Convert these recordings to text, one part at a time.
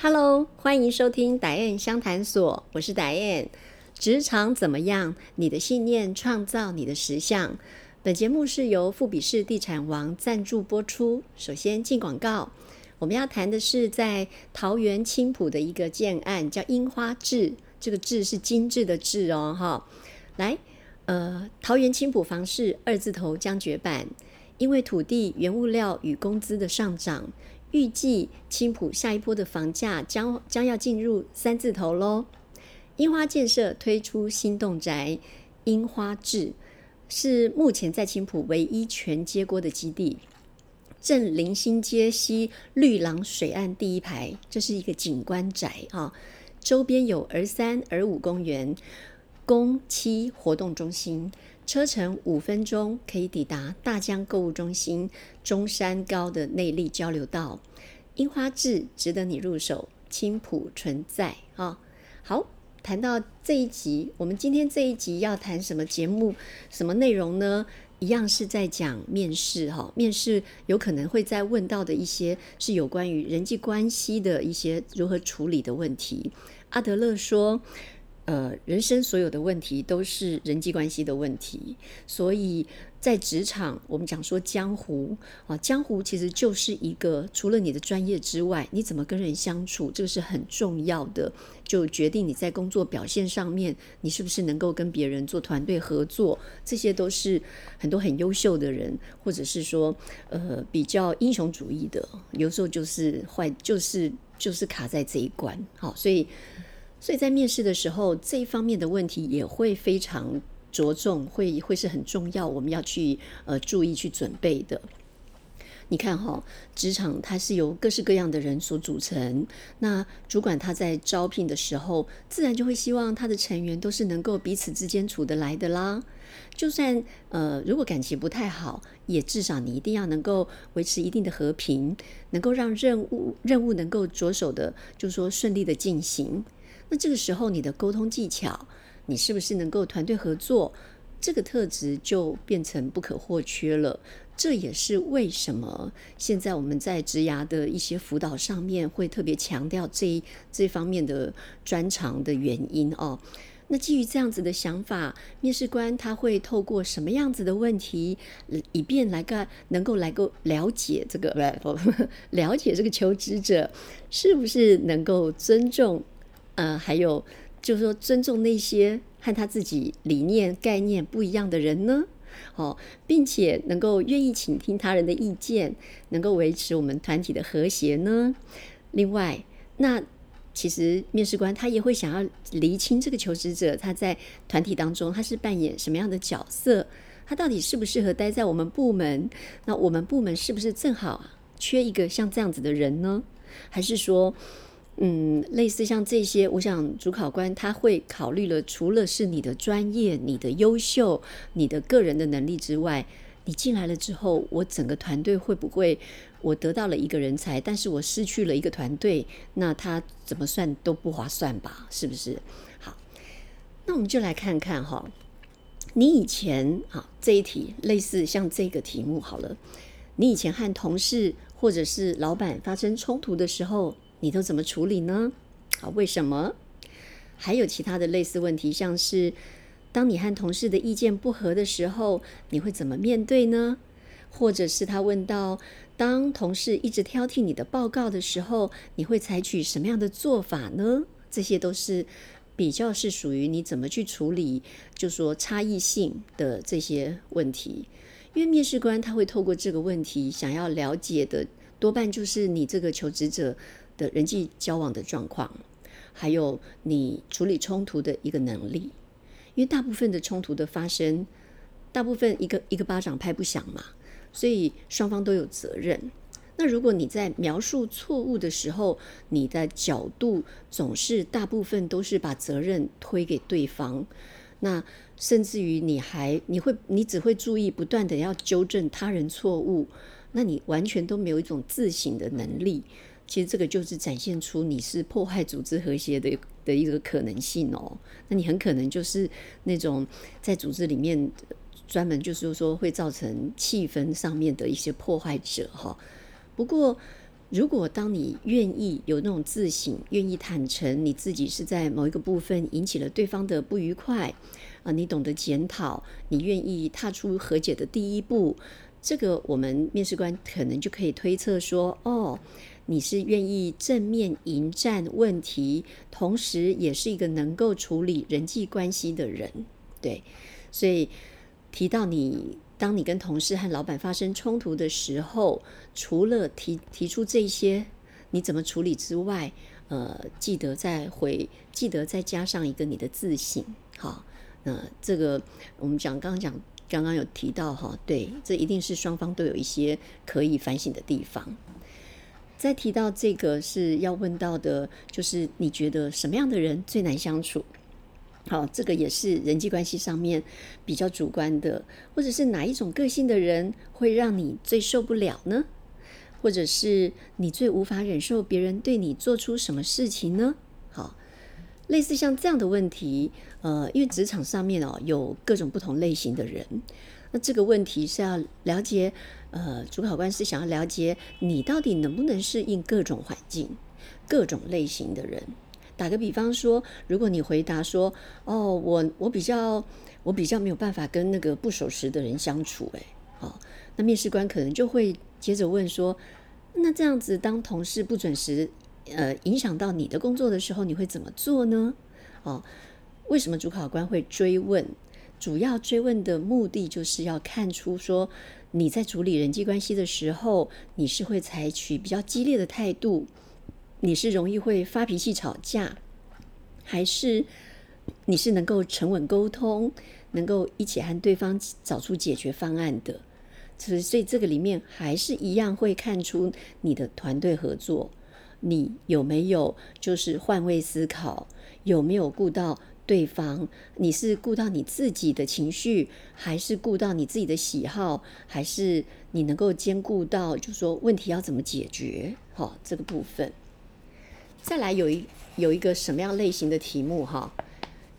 Hello，欢迎收听达燕相谈所，我是达燕。职场怎么样？你的信念创造你的实相。本节目是由富比士地产王赞助播出。首先进广告，我们要谈的是在桃园青浦的一个建案，叫樱花志。这个志是精致的志哦，哈。来，呃，桃园青浦房市二字头将绝版，因为土地、原物料与工资的上涨。预计青浦下一波的房价将将要进入三字头喽。樱花建设推出新动宅樱花志，是目前在青浦唯一全接锅的基地，正临新街西绿廊水岸第一排，这是一个景观宅啊。周边有儿三儿五公园、公七活动中心。车程五分钟可以抵达大江购物中心、中山高的内力交流道。樱花志值得你入手，青浦存在啊！好，谈到这一集，我们今天这一集要谈什么节目、什么内容呢？一样是在讲面试哈，面试有可能会在问到的一些是有关于人际关系的一些如何处理的问题。阿德勒说。呃，人生所有的问题都是人际关系的问题，所以在职场，我们讲说江湖啊，江湖其实就是一个除了你的专业之外，你怎么跟人相处，这个是很重要的，就决定你在工作表现上面，你是不是能够跟别人做团队合作，这些都是很多很优秀的人，或者是说呃比较英雄主义的，有时候就是坏，就是就是卡在这一关，好，所以。所以在面试的时候，这一方面的问题也会非常着重，会会是很重要，我们要去呃注意去准备的。你看哈，职场它是由各式各样的人所组成，那主管他在招聘的时候，自然就会希望他的成员都是能够彼此之间处得来的啦。就算呃如果感情不太好，也至少你一定要能够维持一定的和平，能够让任务任务能够着手的，就说顺利的进行。那这个时候，你的沟通技巧，你是不是能够团队合作？这个特质就变成不可或缺了。这也是为什么现在我们在职涯的一些辅导上面会特别强调这这方面的专长的原因哦。那基于这样子的想法，面试官他会透过什么样子的问题，以便来个能够来够了解这个 了解这个求职者是不是能够尊重？呃，还有就是说，尊重那些和他自己理念概念不一样的人呢，哦，并且能够愿意倾听他人的意见，能够维持我们团体的和谐呢。另外，那其实面试官他也会想要厘清这个求职者他在团体当中他是扮演什么样的角色，他到底适不适合待在我们部门？那我们部门是不是正好缺一个像这样子的人呢？还是说？嗯，类似像这些，我想主考官他会考虑了，除了是你的专业、你的优秀、你的个人的能力之外，你进来了之后，我整个团队会不会我得到了一个人才，但是我失去了一个团队，那他怎么算都不划算吧？是不是？好，那我们就来看看哈，你以前啊这一题类似像这个题目好了，你以前和同事或者是老板发生冲突的时候。你都怎么处理呢？啊，为什么？还有其他的类似问题，像是当你和同事的意见不合的时候，你会怎么面对呢？或者是他问到，当同事一直挑剔你的报告的时候，你会采取什么样的做法呢？这些都是比较是属于你怎么去处理，就说差异性的这些问题。因为面试官他会透过这个问题想要了解的，多半就是你这个求职者。的人际交往的状况，还有你处理冲突的一个能力，因为大部分的冲突的发生，大部分一个一个巴掌拍不响嘛，所以双方都有责任。那如果你在描述错误的时候，你的角度总是大部分都是把责任推给对方，那甚至于你还你会你只会注意不断的要纠正他人错误，那你完全都没有一种自省的能力。其实这个就是展现出你是破坏组织和谐的的一个可能性哦。那你很可能就是那种在组织里面专门就是说会造成气氛上面的一些破坏者哈。不过如果当你愿意有那种自省，愿意坦诚你自己是在某一个部分引起了对方的不愉快，啊，你懂得检讨，你愿意踏出和解的第一步，这个我们面试官可能就可以推测说，哦，你是愿意正面迎战问题，同时也是一个能够处理人际关系的人，对，所以提到你。当你跟同事和老板发生冲突的时候，除了提提出这些你怎么处理之外，呃，记得再回，记得再加上一个你的自信，好，那这个我们讲刚刚讲刚刚有提到哈，对，这一定是双方都有一些可以反省的地方。再提到这个是要问到的，就是你觉得什么样的人最难相处？好，这个也是人际关系上面比较主观的，或者是哪一种个性的人会让你最受不了呢？或者是你最无法忍受别人对你做出什么事情呢？好，类似像这样的问题，呃，因为职场上面哦有各种不同类型的人，那这个问题是要了解，呃，主考官是想要了解你到底能不能适应各种环境、各种类型的人。打个比方说，如果你回答说：“哦，我我比较我比较没有办法跟那个不守时的人相处。”哎，好，那面试官可能就会接着问说：“那这样子，当同事不准时，呃，影响到你的工作的时候，你会怎么做呢？”哦，为什么主考官会追问？主要追问的目的就是要看出说你在处理人际关系的时候，你是会采取比较激烈的态度。你是容易会发脾气吵架，还是你是能够沉稳沟通，能够一起和对方找出解决方案的？所以，所以这个里面还是一样会看出你的团队合作，你有没有就是换位思考，有没有顾到对方？你是顾到你自己的情绪，还是顾到你自己的喜好，还是你能够兼顾到，就说问题要怎么解决？好，这个部分。再来有一有一个什么样类型的题目哈？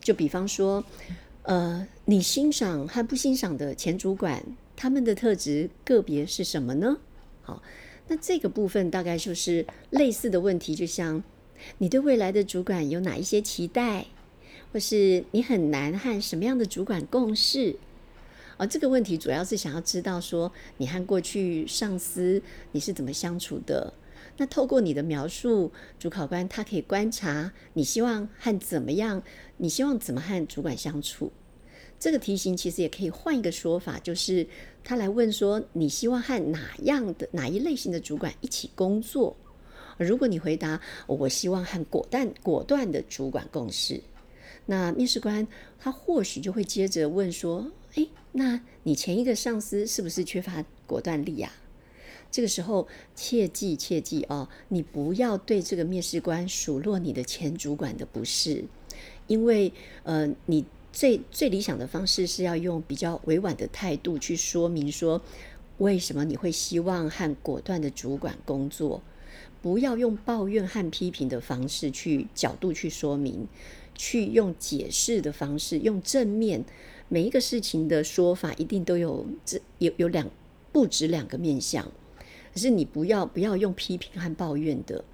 就比方说，呃，你欣赏和不欣赏的前主管，他们的特质个别是什么呢？好，那这个部分大概就是类似的问题，就像你对未来的主管有哪一些期待，或是你很难和什么样的主管共事？而这个问题主要是想要知道说，你和过去上司你是怎么相处的？那透过你的描述，主考官他可以观察你希望和怎么样，你希望怎么和主管相处。这个题型其实也可以换一个说法，就是他来问说，你希望和哪样的哪一类型的主管一起工作？如果你回答我希望和果断果断的主管共事，那面试官他或许就会接着问说，诶，那你前一个上司是不是缺乏果断力呀？这个时候，切记切记哦，你不要对这个面试官数落你的前主管的不是，因为呃，你最最理想的方式是要用比较委婉的态度去说明说，为什么你会希望和果断的主管工作，不要用抱怨和批评的方式去角度去说明，去用解释的方式，用正面每一个事情的说法一定都有这有有两不止两个面向。可是你不要不要用批评和抱怨的，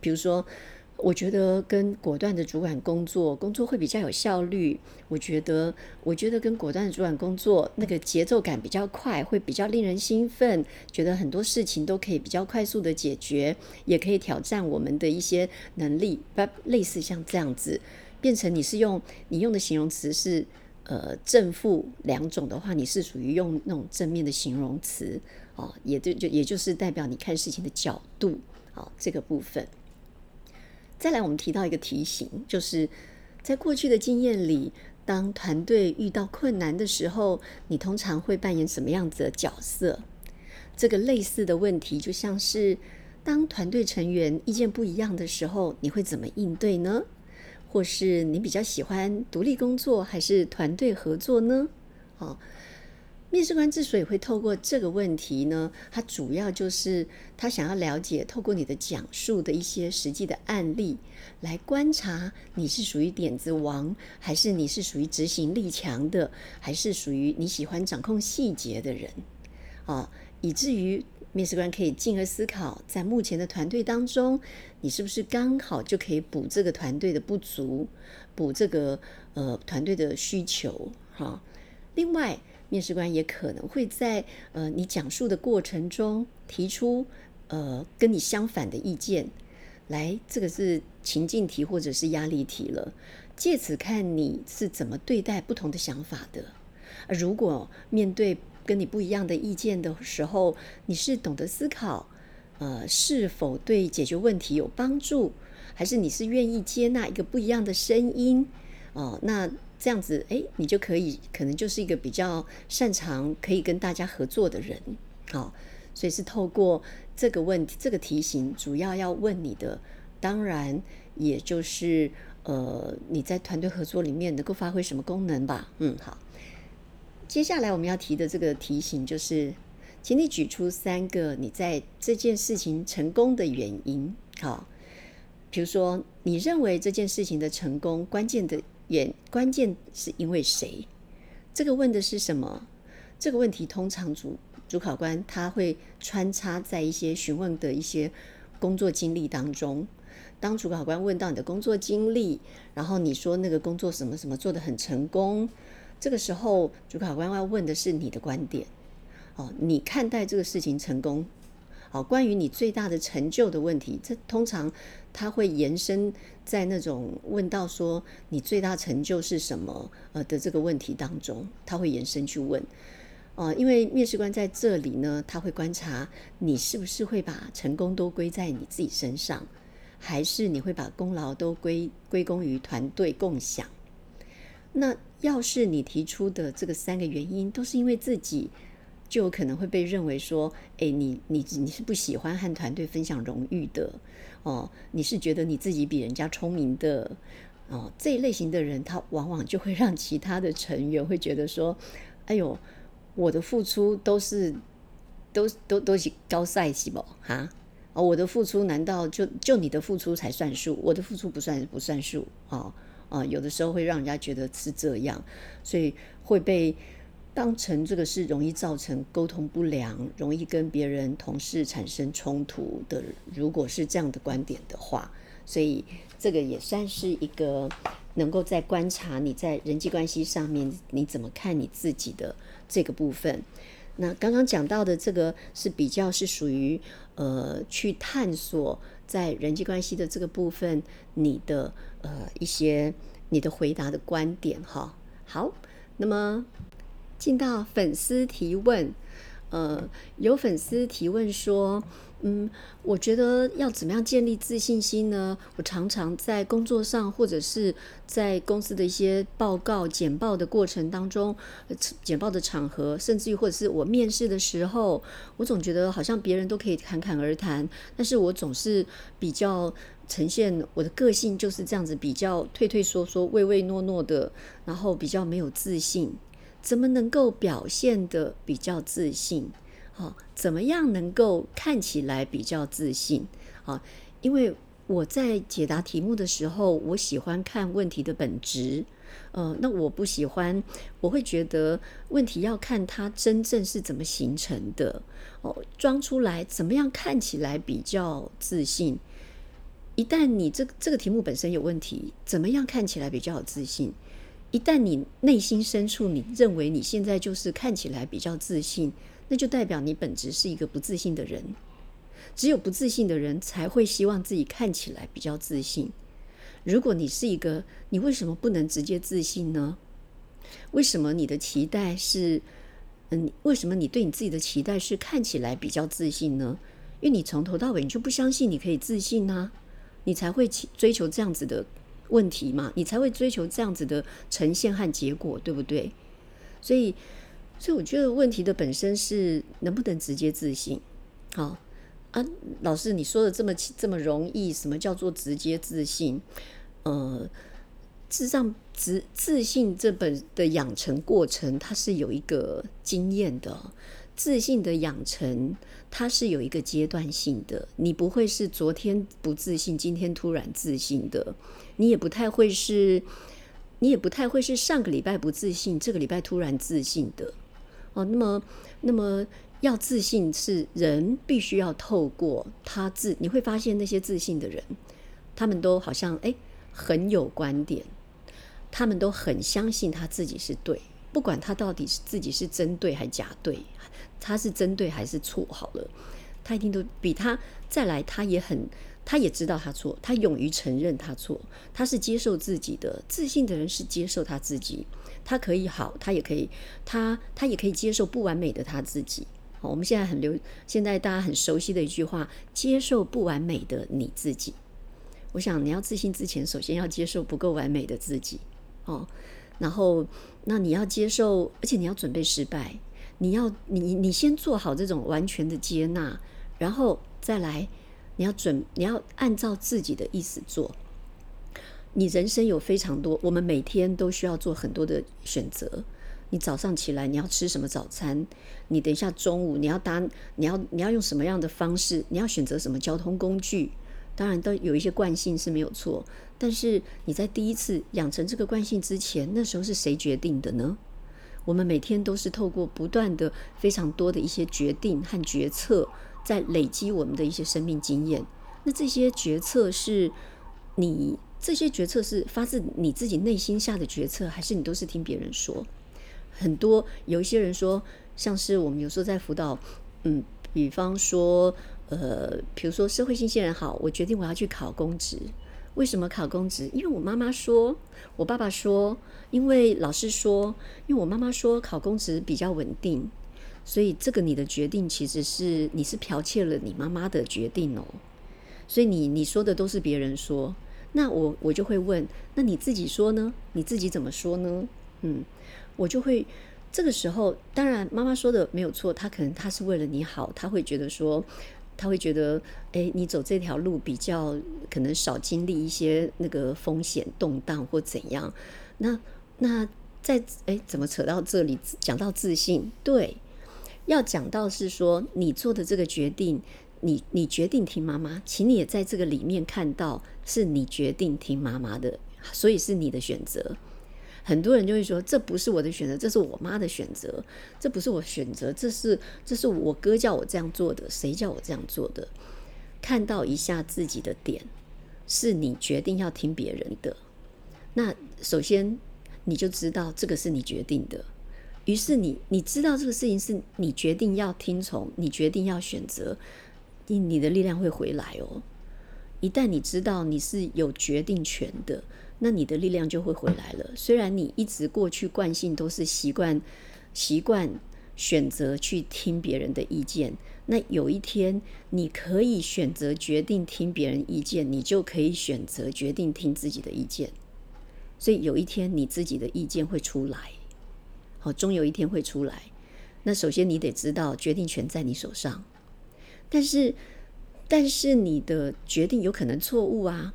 比如说，我觉得跟果断的主管工作，工作会比较有效率。我觉得，我觉得跟果断的主管工作，那个节奏感比较快，会比较令人兴奋，觉得很多事情都可以比较快速的解决，也可以挑战我们的一些能力。不类似像这样子，变成你是用你用的形容词是呃正负两种的话，你是属于用那种正面的形容词。哦，也就就也就是代表你看事情的角度，好这个部分。再来，我们提到一个提醒，就是在过去的经验里，当团队遇到困难的时候，你通常会扮演什么样子的角色？这个类似的问题，就像是当团队成员意见不一样的时候，你会怎么应对呢？或是你比较喜欢独立工作，还是团队合作呢？哦。面试官之所以会透过这个问题呢，他主要就是他想要了解，透过你的讲述的一些实际的案例，来观察你是属于点子王，还是你是属于执行力强的，还是属于你喜欢掌控细节的人啊？以至于面试官可以进而思考，在目前的团队当中，你是不是刚好就可以补这个团队的不足，补这个呃团队的需求哈。另外，面试官也可能会在呃你讲述的过程中提出呃跟你相反的意见，来这个是情境题或者是压力题了，借此看你是怎么对待不同的想法的。如果面对跟你不一样的意见的时候，你是懂得思考，呃，是否对解决问题有帮助，还是你是愿意接纳一个不一样的声音？哦，那这样子，哎，你就可以可能就是一个比较擅长可以跟大家合作的人。好，所以是透过这个问题，这个题型主要要问你的，当然也就是呃，你在团队合作里面能够发挥什么功能吧？嗯，好。接下来我们要提的这个题型就是，请你举出三个你在这件事情成功的原因。好，比如说你认为这件事情的成功关键的原关键是因为谁？这个问的是什么？这个问题通常主主考官他会穿插在一些询问的一些工作经历当中。当主考官问到你的工作经历，然后你说那个工作什么什么做得很成功。这个时候，主考官要问的是你的观点，哦，你看待这个事情成功，好，关于你最大的成就的问题，这通常他会延伸在那种问到说你最大成就是什么呃的这个问题当中，他会延伸去问，哦，因为面试官在这里呢，他会观察你是不是会把成功都归在你自己身上，还是你会把功劳都归归功于团队共享。那要是你提出的这个三个原因都是因为自己，就有可能会被认为说，哎，你你你是不喜欢和团队分享荣誉的哦，你是觉得你自己比人家聪明的哦，这一类型的人，他往往就会让其他的成员会觉得说，哎呦，我的付出都是都都都是高赛是不哈？哦，我的付出难道就就你的付出才算数？我的付出不算不算数哦？啊，有的时候会让人家觉得是这样，所以会被当成这个是容易造成沟通不良、容易跟别人同事产生冲突的。如果是这样的观点的话，所以这个也算是一个能够在观察你在人际关系上面你怎么看你自己的这个部分。那刚刚讲到的这个是比较是属于呃去探索。在人际关系的这个部分，你的呃一些你的回答的观点哈，好，那么进到粉丝提问，呃，有粉丝提问说。嗯，我觉得要怎么样建立自信心呢？我常常在工作上，或者是在公司的一些报告、简报的过程当中，简报的场合，甚至于或者是我面试的时候，我总觉得好像别人都可以侃侃而谈，但是我总是比较呈现我的个性就是这样子，比较退退缩缩、唯唯诺诺的，然后比较没有自信。怎么能够表现的比较自信？哦，怎么样能够看起来比较自信？啊，因为我在解答题目的时候，我喜欢看问题的本质。呃，那我不喜欢，我会觉得问题要看它真正是怎么形成的。哦，装出来怎么样看起来比较自信？一旦你这这个题目本身有问题，怎么样看起来比较有自信？一旦你内心深处你认为你现在就是看起来比较自信。那就代表你本质是一个不自信的人，只有不自信的人才会希望自己看起来比较自信。如果你是一个，你为什么不能直接自信呢？为什么你的期待是，嗯，为什么你对你自己的期待是看起来比较自信呢？因为你从头到尾你就不相信你可以自信呢，你才会追求这样子的问题嘛，你才会追求这样子的呈现和结果，对不对？所以。所以我觉得问题的本身是能不能直接自信？好啊，老师你说的这么这么容易，什么叫做直接自信？呃，事实上，自自信这本的养成过程，它是有一个经验的。自信的养成，它是有一个阶段性的。你不会是昨天不自信，今天突然自信的。你也不太会是，你也不太会是上个礼拜不自信，这个礼拜突然自信的。哦，那么，那么要自信是人必须要透过他自，你会发现那些自信的人，他们都好像哎很有观点，他们都很相信他自己是对，不管他到底是自己是真对还假对，他是真对还是错，好了，他一定都比他再来，他也很，他也知道他错，他勇于承认他错，他是接受自己的，自信的人是接受他自己，他可以好，他也可以，他他也可以接受不完美的他自己。我们现在很流，现在大家很熟悉的一句话：接受不完美的你自己。我想你要自信之前，首先要接受不够完美的自己哦。然后，那你要接受，而且你要准备失败。你要你你先做好这种完全的接纳，然后再来，你要准你要按照自己的意思做。你人生有非常多，我们每天都需要做很多的选择。你早上起来你要吃什么早餐？你等一下中午你要搭你要你要用什么样的方式？你要选择什么交通工具？当然都有一些惯性是没有错，但是你在第一次养成这个惯性之前，那时候是谁决定的呢？我们每天都是透过不断的非常多的一些决定和决策，在累积我们的一些生命经验。那这些决策是你这些决策是发自你自己内心下的决策，还是你都是听别人说？很多有一些人说，像是我们有时候在辅导，嗯，比方说，呃，比如说社会新鲜人好，我决定我要去考公职。为什么考公职？因为我妈妈说，我爸爸说，因为老师说，因为我妈妈说考公职比较稳定，所以这个你的决定其实是你是剽窃了你妈妈的决定哦。所以你你说的都是别人说，那我我就会问，那你自己说呢？你自己怎么说呢？嗯。我就会这个时候，当然妈妈说的没有错，她可能她是为了你好，她会觉得说，她会觉得，哎，你走这条路比较可能少经历一些那个风险动荡或怎样。那那在哎，怎么扯到这里讲到自信？对，要讲到是说你做的这个决定，你你决定听妈妈，请你也在这个里面看到是你决定听妈妈的，所以是你的选择。很多人就会说，这不是我的选择，这是我妈的选择，这不是我选择，这是这是我哥叫我这样做的，谁叫我这样做的？看到一下自己的点，是你决定要听别人的，那首先你就知道这个是你决定的，于是你你知道这个事情是你决定要听从，你决定要选择，你你的力量会回来哦。一旦你知道你是有决定权的。那你的力量就会回来了。虽然你一直过去惯性都是习惯习惯选择去听别人的意见，那有一天你可以选择决定听别人意见，你就可以选择决定听自己的意见。所以有一天你自己的意见会出来，好，终有一天会出来。那首先你得知道决定权在你手上，但是但是你的决定有可能错误啊。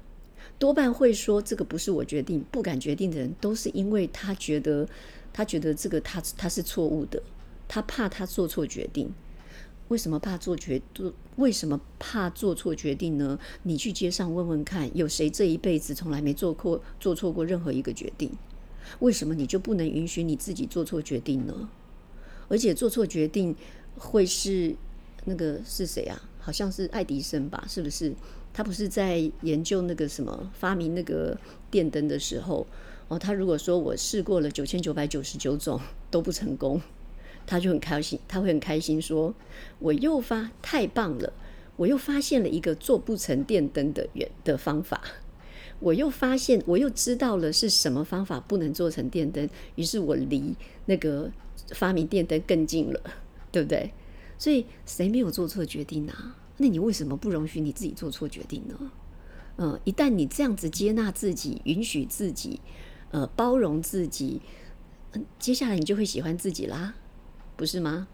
多半会说这个不是我决定，不敢决定的人都是因为他觉得，他觉得这个他他是错误的，他怕他做错决定。为什么怕做决？为什么怕做错决定呢？你去街上问问看，有谁这一辈子从来没做过做错过任何一个决定？为什么你就不能允许你自己做错决定呢？而且做错决定会是那个是谁啊？好像是爱迪生吧？是不是？他不是在研究那个什么发明那个电灯的时候哦，他如果说我试过了九千九百九十九种都不成功，他就很开心，他会很开心说，我又发太棒了，我又发现了一个做不成电灯的原的方法，我又发现我又知道了是什么方法不能做成电灯，于是我离那个发明电灯更近了，对不对？所以谁没有做错决定呢？那你为什么不容许你自己做错决定呢？嗯，一旦你这样子接纳自己、允许自己、呃，包容自己，接下来你就会喜欢自己啦，不是吗？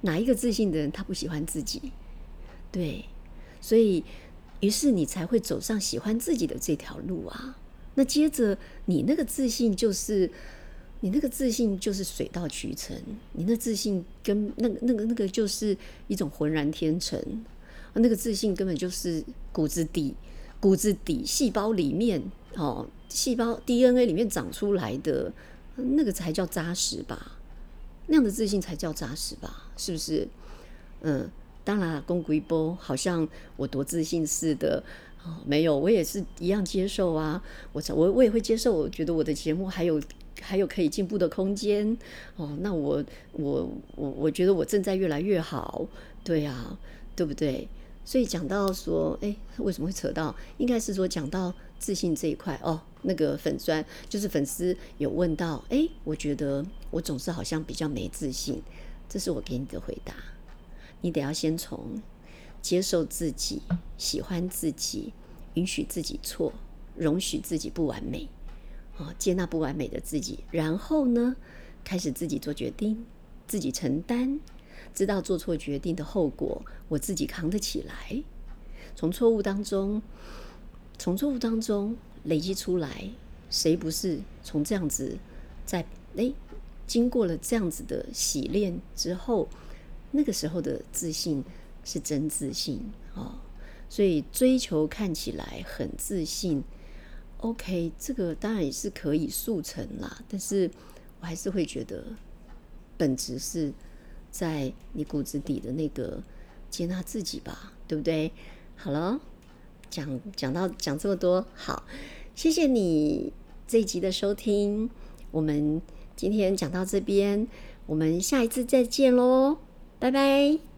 哪一个自信的人他不喜欢自己？对，所以于是你才会走上喜欢自己的这条路啊。那接着你那个自信就是，你那个自信就是水到渠成，你那自信跟那个那个那个就是一种浑然天成。那个自信根本就是骨子底、骨子底细胞里面哦，细胞 DNA 里面长出来的那个才叫扎实吧？那样的自信才叫扎实吧？是不是？嗯，当然，公归波好像我多自信似的。哦，没有，我也是一样接受啊。我我我也会接受，我觉得我的节目还有还有可以进步的空间。哦，那我我我我觉得我正在越来越好。对啊，对不对？所以讲到说，哎，为什么会扯到？应该是说讲到自信这一块哦。那个粉砖就是粉丝有问到，哎，我觉得我总是好像比较没自信。这是我给你的回答。你得要先从接受自己、喜欢自己、允许自己错、容许自己不完美，接纳不完美的自己，然后呢，开始自己做决定，自己承担。知道做错决定的后果，我自己扛得起来。从错误当中，从错误当中累积出来，谁不是从这样子，在诶经过了这样子的洗练之后，那个时候的自信是真自信哦。所以追求看起来很自信，OK，这个当然也是可以速成啦。但是我还是会觉得本质是。在你骨子底的那个接纳自己吧，对不对？好了，讲讲到讲这么多，好，谢谢你这一集的收听。我们今天讲到这边，我们下一次再见喽，拜拜。